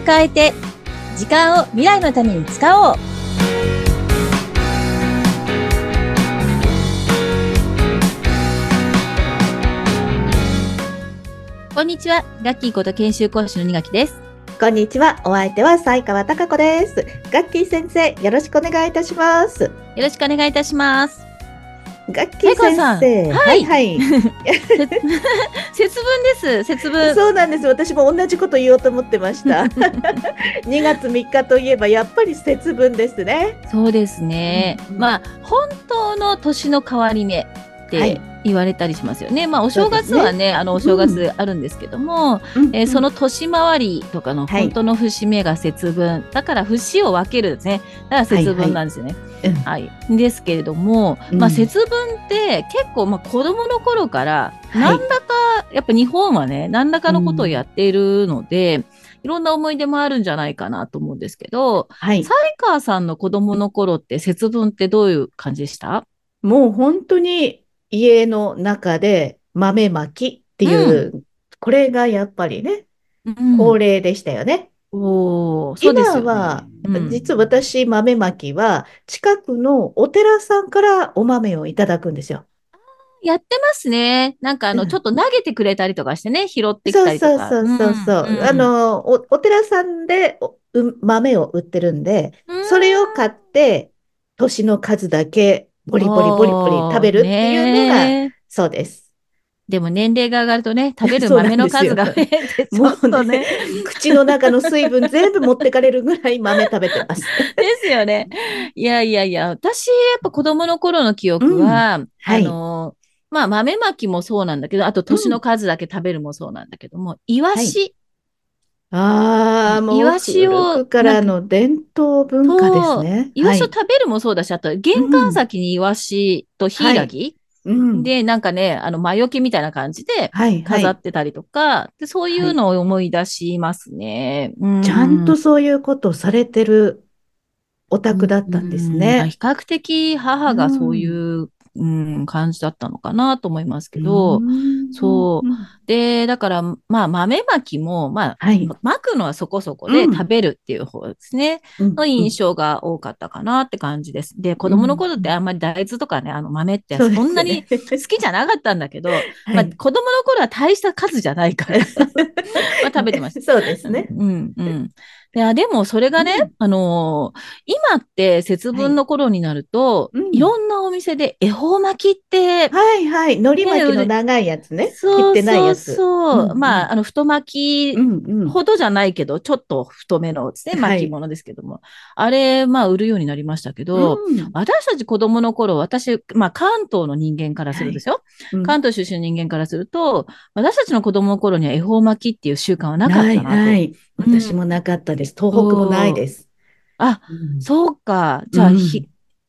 を変えて、時間を未来のために使おう。こんにちは。ガッキーこと研修講師の二垣です。こんにちは。お相手は西川貴子です。ガッキー先生、よろしくお願いいたします。よろしくお願いいたします。ガッキー先生、はいはい、節分です。節分。そうなんです。私も同じこと言おうと思ってました。2月3日といえばやっぱり節分ですね。そうですね。うんまあ、本当の年の変わり目っはてい言われたりしますよね。まあ、お正月はね、あの、お正月あるんですけども、えーその年回りとかのはい本当の節目が節分。だから節を分けるですね。だから節分なんですよね。うんはい。ですけれども、うんまあ節分って結構まあ子供の頃からはい何らか、やっぱ日本はね、何らかのことをやっているので、いろんな思い出もあるんじゃないかなと思うんですけど、はい。西川さんの子供の頃って節分ってどういう感じでした？もう本当に家の中で豆まきっていう、これがやっぱりね、恒例でしたよね。おーそうですよね今は、うん実は私、豆まきは、近くのお寺さんからお豆をいただくんですよ。やってますね。なんかあの、うんちょっと投げてくれたりとかしてね、拾ってきたりとか。そうそうそうそう。んんあの、お、お寺さんで豆を売ってるんで、それを買って、年の数だけ、ボリボリボリボリ食べるっていうのが、ねそうです。でも年齢が上がるとね、食べる豆の数が 増えて、ちょもっとうねね。口の中の水分全部持ってかれるぐらい豆食べてます。ですよね。いやいやいや、私、やっぱ子供の頃の記憶は、はいあの、まあ豆まきもそうなんだけど、あと年の数だけ食べるもそうなんだけども、イワシ、ああ、もうイワシを古くからの伝統文化ですね。イワシをはい食べるもそうだし、あと玄関先にイワシとヒイラギ、うんで、なんかね、あの、魔除けみたいな感じで飾ってたりとか、でそういうのを思い出しますね。うちゃんとそういうことをされてるお宅だったんですうん。ね。比較的母がそういう、うん感じだったのかなと思いますけど、んそううんで、だから、まあ、豆まきも、まあ、はい。まくのはそこそこでうん食べるっていう方ですね。の印象が多かったかなって感じです。で、子供の頃ってあんまり大豆とかね、あの豆ってそんなに 好きじゃなかったんだけど、はいまあ、子供の頃は大した数じゃないから まあ食べてました。そうですね。うん、うん。いや、でもそれがね、うんあのー今って節分の頃になると、はいうんいろんなお店で恵方巻きって、はいはい。海苔巻きの長いやつね。切そうってないやつ。そうそう、うんうんまあ、あの、太巻き。ほどじゃないけど、ちょっと太めのですね、はい巻物ですけども。あれ、まあ、売るようになりましたけど、うん私たち子供の頃、私、まあ、関東の人間からするんですよ。うん関東出身の人間からすると、私たちの子供の頃には恵方巻きっていう習慣はなかったなと。ないない。うん私もなかったです。東北もないです。あ、うんそうか。じゃあ、西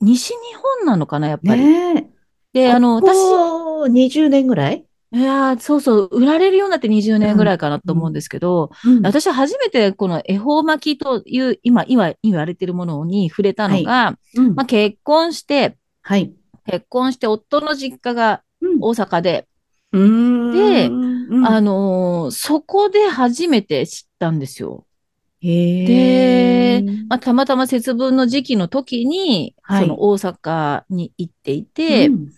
日本なのかな、やっぱり。ねえ。で、あの、こ私、こ20年ぐらい？いやー、そうそう、売られるようになって20年ぐらいかなと思うんですけど、うん私は初めてこの恵方巻きという、今、今言われているものに触れたのが、うんまあ、結婚して、はい。結婚して夫の実家がうん大阪で、でうんあのーそこで初めて知ったんですよ。へえ。まあ、たまたま節分の時期の時に、はいその大阪に行っていて、うん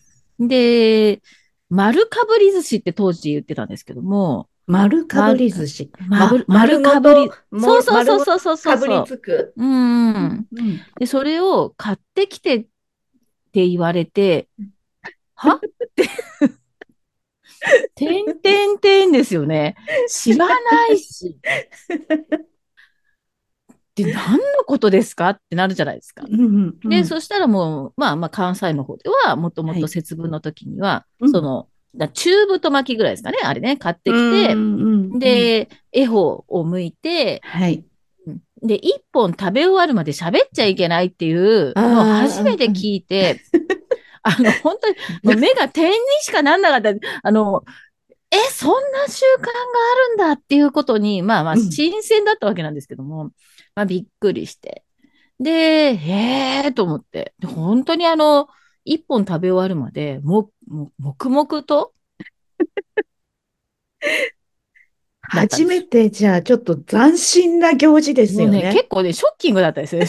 で、丸かぶり寿司って当時言ってたんですけども、丸かぶり寿司。丸かぶり。もそうそうそうそうそうそうかぶりつく。うんうん。うんで、それを買ってきてって言われて、は？って。てんてんてんですよね。知らないし。で、何のことですかってなるじゃないですか。うんうんで、そしたらもう、まあまあ関西の方では、もともはいと節分の時には、うんその、だ中太巻きぐらいですかね、あれね、買ってきて、うんうんで、恵方を剥いて、はい。で、一本食べ終わるまで喋っちゃいけないっていうのを初めて聞いて、あの、本当に、目が点にしかなんなかった。あの、え、そんな習慣があるんだっていうことに、まあまあ、うん新鮮だったわけなんですけども、まあ、びっくりして。で、へえと思って。で本当にあの、一本食べ終わるまで、も、も、黙々と初めてじゃあちょっと斬新な行事ですもうね、よね。結構ね、ショッキングだったですね。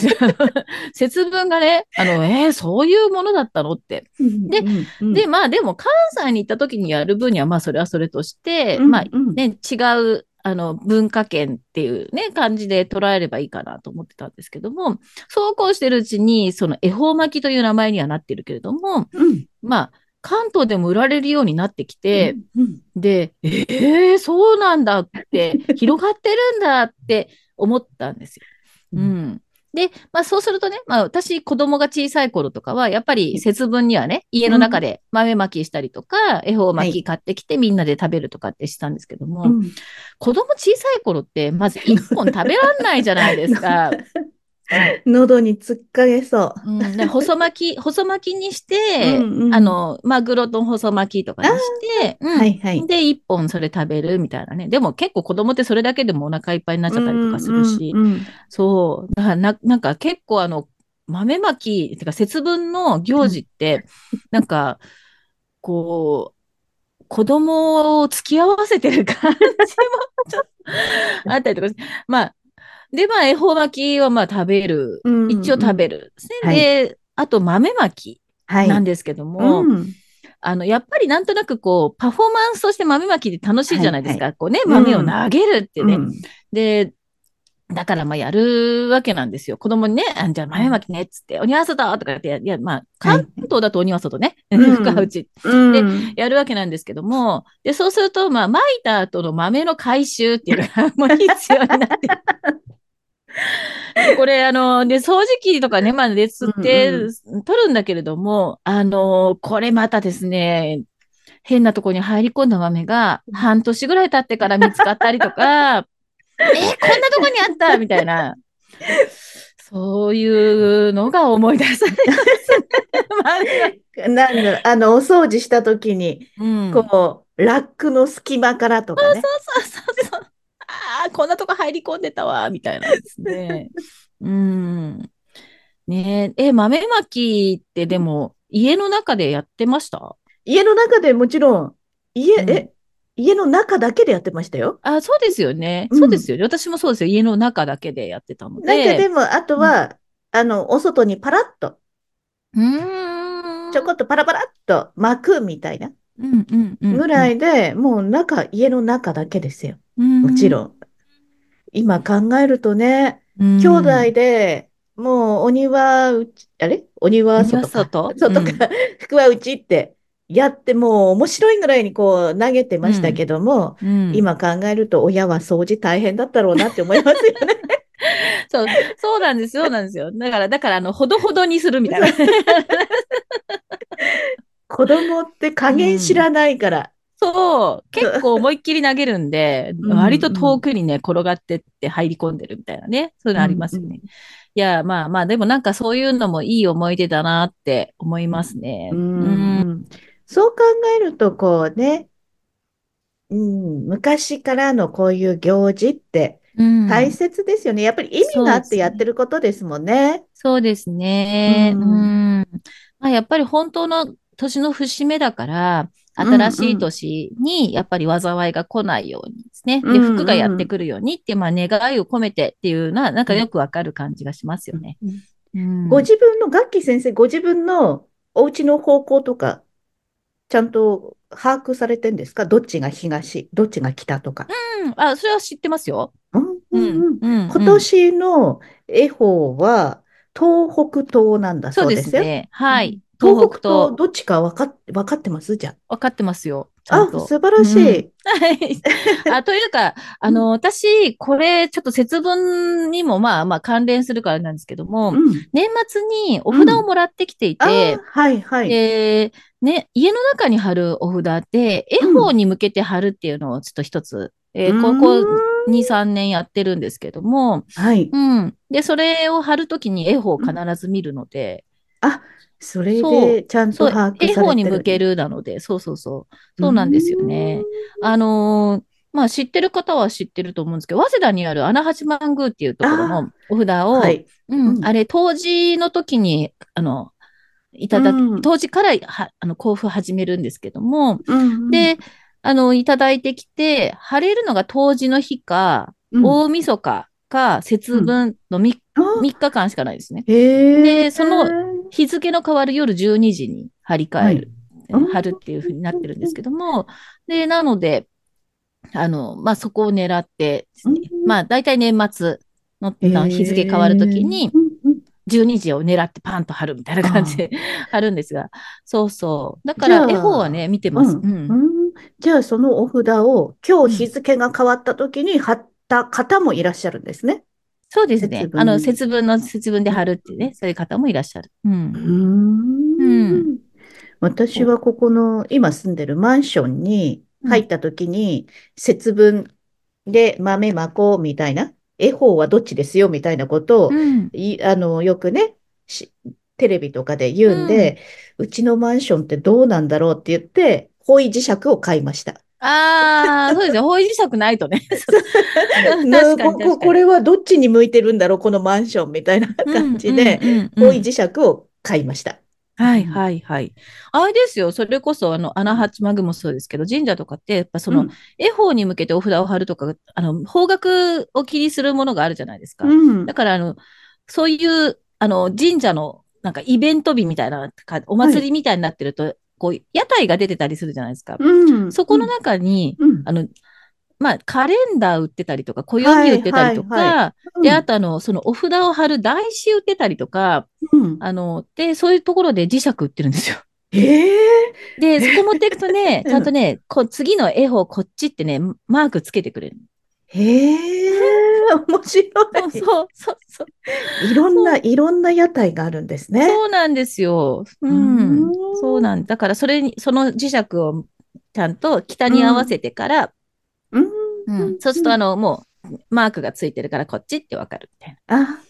節分がね、あの、えー、そういうものだったのって。でうんうんで、まあでも関西に行った時にやる分には、まあそれはそれとして、うんまあうんね、違う、あの、文化圏っていうね、感じで捉えればいいかなと思ってたんですけども、そうこうしてるうちに、その恵方巻きという名前にはなってるけれども、うんまあ、関東でも売られるようになってきて、うんで、ええそうなんだって、広がってるんだって思ったんですよ。ううんん。で、まあそうするとね、まあ私子供が小さい頃とかは、やっぱり節分にはね、家の中で豆まきしたりとか、恵方巻き買ってきてみんなで食べるとかってしたんですけども、うん子供小さい頃って、まず一本食べらんないじゃないですか。喉に突っかけそうん、で細巻き、細巻きにして、うんうんあの、マグロと細巻きとかにして、う。うんはいはい。で、一本それ食べるみたいなね。でも結構子供ってそれだけでもお腹いっぱいになっちゃったりとかするし、うんうんうんそう。だからな、なんか結構あの、豆まき、てか節分の行事って、なんか、こう、子供を付き合わせてる感じもちょっとあったりとかまあ、で、まあ、恵方巻きはまあ食べる。うん一応食べるで。はいで、あと豆まきはい。なんですけども、うんあの、やっぱりなんとなくこう、パフォーマンスとして豆まきって楽しいじゃないですか。こうね、うん豆を投げるってね。うんで、だからまあやるわけなんですよ。子供にね、あじゃあ豆まきねっつって、鬼は外とか言ってや、いや、まあ、関東だと鬼は外ね、うん深打ちうんやるわけなんですけども、で、そうすると、まあ、巻いた後の豆の回収っていうのがもう必要になって。で これ、あの、で、掃除機とかね、まあ、で、吸って、取るんだけれども、あの、これまたですね、変なところに入り込んだ豆が半年ぐらい経ってから見つかったりとか、えーこんなとこにあった？みたいな。そういうのが思い出されます。なんだろうあの、お掃除したときに、うん。こう、ラックの隙間からとかね。そうそうそう。こんなとこ入り込んでたわ、みたいなですね。うん。ねえ、え、豆まきってでも、家の中でやってました？家の中でもちろん、家、うんえ、家の中だけでやってましたよ。あ、そうですよね。うんそうですよね。私もそうですよ。家の中だけでやってたのなんかでで。も、あとは、あの、お外にパラッと、うーん。ちょこっとパラパラっと巻くみたいなうんうんうん。ぐらいで、もう中、家の中だけですよ。うん。もちろん。今考えるとね、うん。兄弟で、もうお庭うち、あれ？お庭外か。外？外か、服はうちってやってもう面白いぐらいにこう投げてましたけども、うん、今考えると親は掃除大変だったろうなって思いますよね。そう、そうなんですよ、そうなんですよ。だから、だから、あの、ほどほどにするみたいな。子供って加減知らないから。そう、結構思いっきり投げるんで、うん割と遠くにね、転がってって入り込んでるみたいなね、そういうのありますよね。いや、まあまあ、でもなんかそういうのもいい思い出だなって思いますね。ううんんそう考えると、こうね、うん、昔からのこういう行事ってうん大切ですよね。やっぱり意味があってやってることですもんね。そうですね。ううんん。まあ、やっぱり本当の年の節目だから、新しい年にやっぱり災いが来ないようにですね。で、うんうん福がやってくるようにっていう、まあ願いを込めてっていうのは、なんかよくわかる感じがしますよね。うんご自分の、ガッキー先生、ご自分のお家の方向とか、ちゃんと把握されてんですか？どっちが東、どっちが北とか。うんあ、それは知ってますよ。うんうんうんうん今年の恵方は東北東なんだそうでそうですすよ。ね。はい。東東北とどっちか分かっ、分かってます？じゃ分かってますよ。ちあ。素晴らしい。はい。あ、というか、あの、私、これ、ちょっと節分にも、まあまあ関連するからなんですけども、うん。年末にお札をもらってきていあてー、はいはい。で、ね、家の中に貼るお札で、絵方に向けて貼るっていうのをちょっと一つ、えーここう2、3年やってるんですけども、はい。うん。で、それを貼るときに絵方を必ず見るので、あ、それそでちゃんと把握され絵てる。方に向けるなので、そうそうそう。そうなんですよね。あのーまあ知ってる方は知ってると思うんですけど、早稲田にある穴八幡宮っていうところのお札を、はい。うん、うんあれ、当時の時に、あの、いただき、うん当時からは、あの、交付始めるんですけども、うんうんで、あの、いただいてきて、晴れるのが冬至の日か、うん大晦日か、節分の 3, あ日間しかないですね。でその日付の変わる夜12時に張り替える、はい。貼るっていう風になってるんですけども、で、なので、あの、まあ、そこを狙ってですね、うん。まあ、大体年末の日付変わるときに、うんうん。12時を狙ってパンと貼るみたいな感じで貼るんですが、そうそう。だから、絵本はね、見てます。ううんん。うん。じゃあ、そのお札を今日日付が変わった時に貼った方もいらっしゃるんですね。そうですねあの、節分の節分で貼るってね、そういう方もいらっしゃる。う。うんーん私はここの今住んでるマンションに入った時に節分で豆まこうみたいな、恵方はどっちですよみたいなことをうん。いあの、よくね、しテレビとかで言うんで、うちのマンションってどうなんだろうって言って、方位磁石を買いました。ああ、そうですね。方位磁石ないとね。確かにここ確かにこれはどっちに向いてるんだろう、このマンションみたいな感じで、方位磁石を買いました。はいはいはい。あれですよ。それこそ、あの、穴八マグもそうですけど、神社とかって、やっぱその、うん恵方に向けてお札を貼るとか、あの、方角を気にするものがあるじゃないですか。うんだから、あの、そういう、あの、神社の、なんかイベント日みたいな、かお祭りみたいになってると、こう、屋台が出てたりするじゃないですか。うん。そこの中に、うん。あの、まあ、カレンダー売ってたりとか、暦売ってたりとか、はいはで、あとあの、そのお札を貼る台紙売ってたりとか、うん。あの、で、そういうところで磁石売ってるんですよ。ええで、そこ持っていくとね、うん。ちゃんとね、こう次の絵法こっちってね、マークつけてくれる。へえ面白い。そうそうそうそう。いろんな、いろんな屋台があるんですね。そうなんですよ。ううんん。そうなんだから、それに、その磁石をちゃんと北に合わせてから、うんうん。そうすると、あの、もう、マークがついてるから、こっちってわかるみたいあ、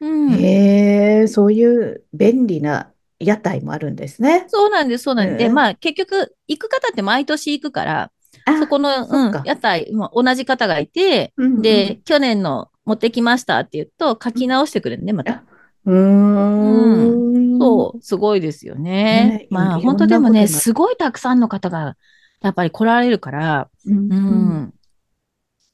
な。うん。へえ、そういう便利な屋台もあるんですね。そうなんです、そうなんです。で、うんまあ、結局、行く方って毎年行くから、あそこの、うん屋台、まあ同じ方がいて、うんうんで、去年の持ってきましたって言うと、書き直してくれるね、また。うーん。そう、すごいですよねね。まあ、本当でもね、すごいたくさんの方が、やっぱり来られるから、うん。ううんん。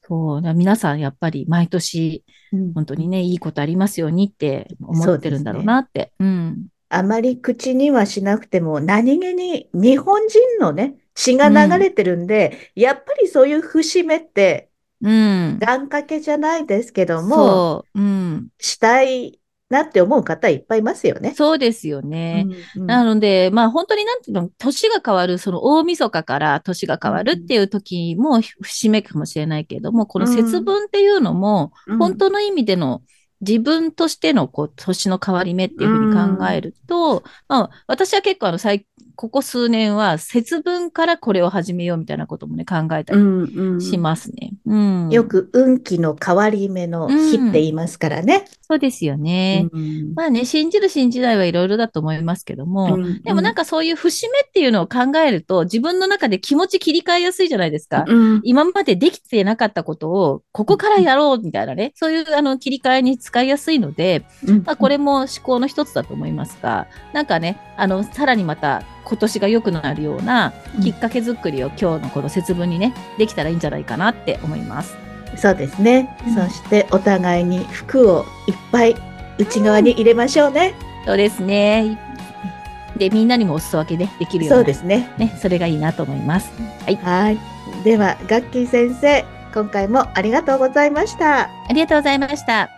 そう、皆さんやっぱり毎年、うん本当にね、いいことありますようにって思ってるんだろうなって。うん。あまり口にはしなくても、何気に日本人のね、血が流れてるんで、やっぱりそういう節目って、うん。願掛けじゃないですけども、そう、うん。したいなって思う方いっぱいいますよね。そうですよね。うんうんなので、まあ本当になんていうの、年が変わる、その大晦日から年が変わるっていう時も節目かもしれないけれども、この節分っていうのも、うん本当の意味での自分としてのこう年の変わり目っていうふうに考えると、まあ私は結構あの最、ここ数年は節分からこれを始めようみたいなこともね考えたうりんうんしますね。うん。よく運気の変わり目の日って言いますからね。そうですよね。うんまあね、信じる信じないはいろいろだと思いますけども、うんでもなんかそういう節目っていうのを考えると、自分の中で気持ち切り替えやすいじゃないですか。うん今までできてなかったことを、ここからやろうみたいなね、そういうあの切り替えに使いやすいので、うんまあ、これも思考の一つだと思いますが、なんかね、あの、さらにまた今年が良くなるようなきっかけ作りを今日のこの節分にね、できたらいいんじゃないかなって思います。そうですね。うんそしてお互いに服をいっぱい内側に入れましょうね。そうですね。で、みんなにもお裾分けね、できるような、そうですね。ね、それがいいなと思います。はい。はい。では、ガッキー先生、今回もありがとうございました。ありがとうございました。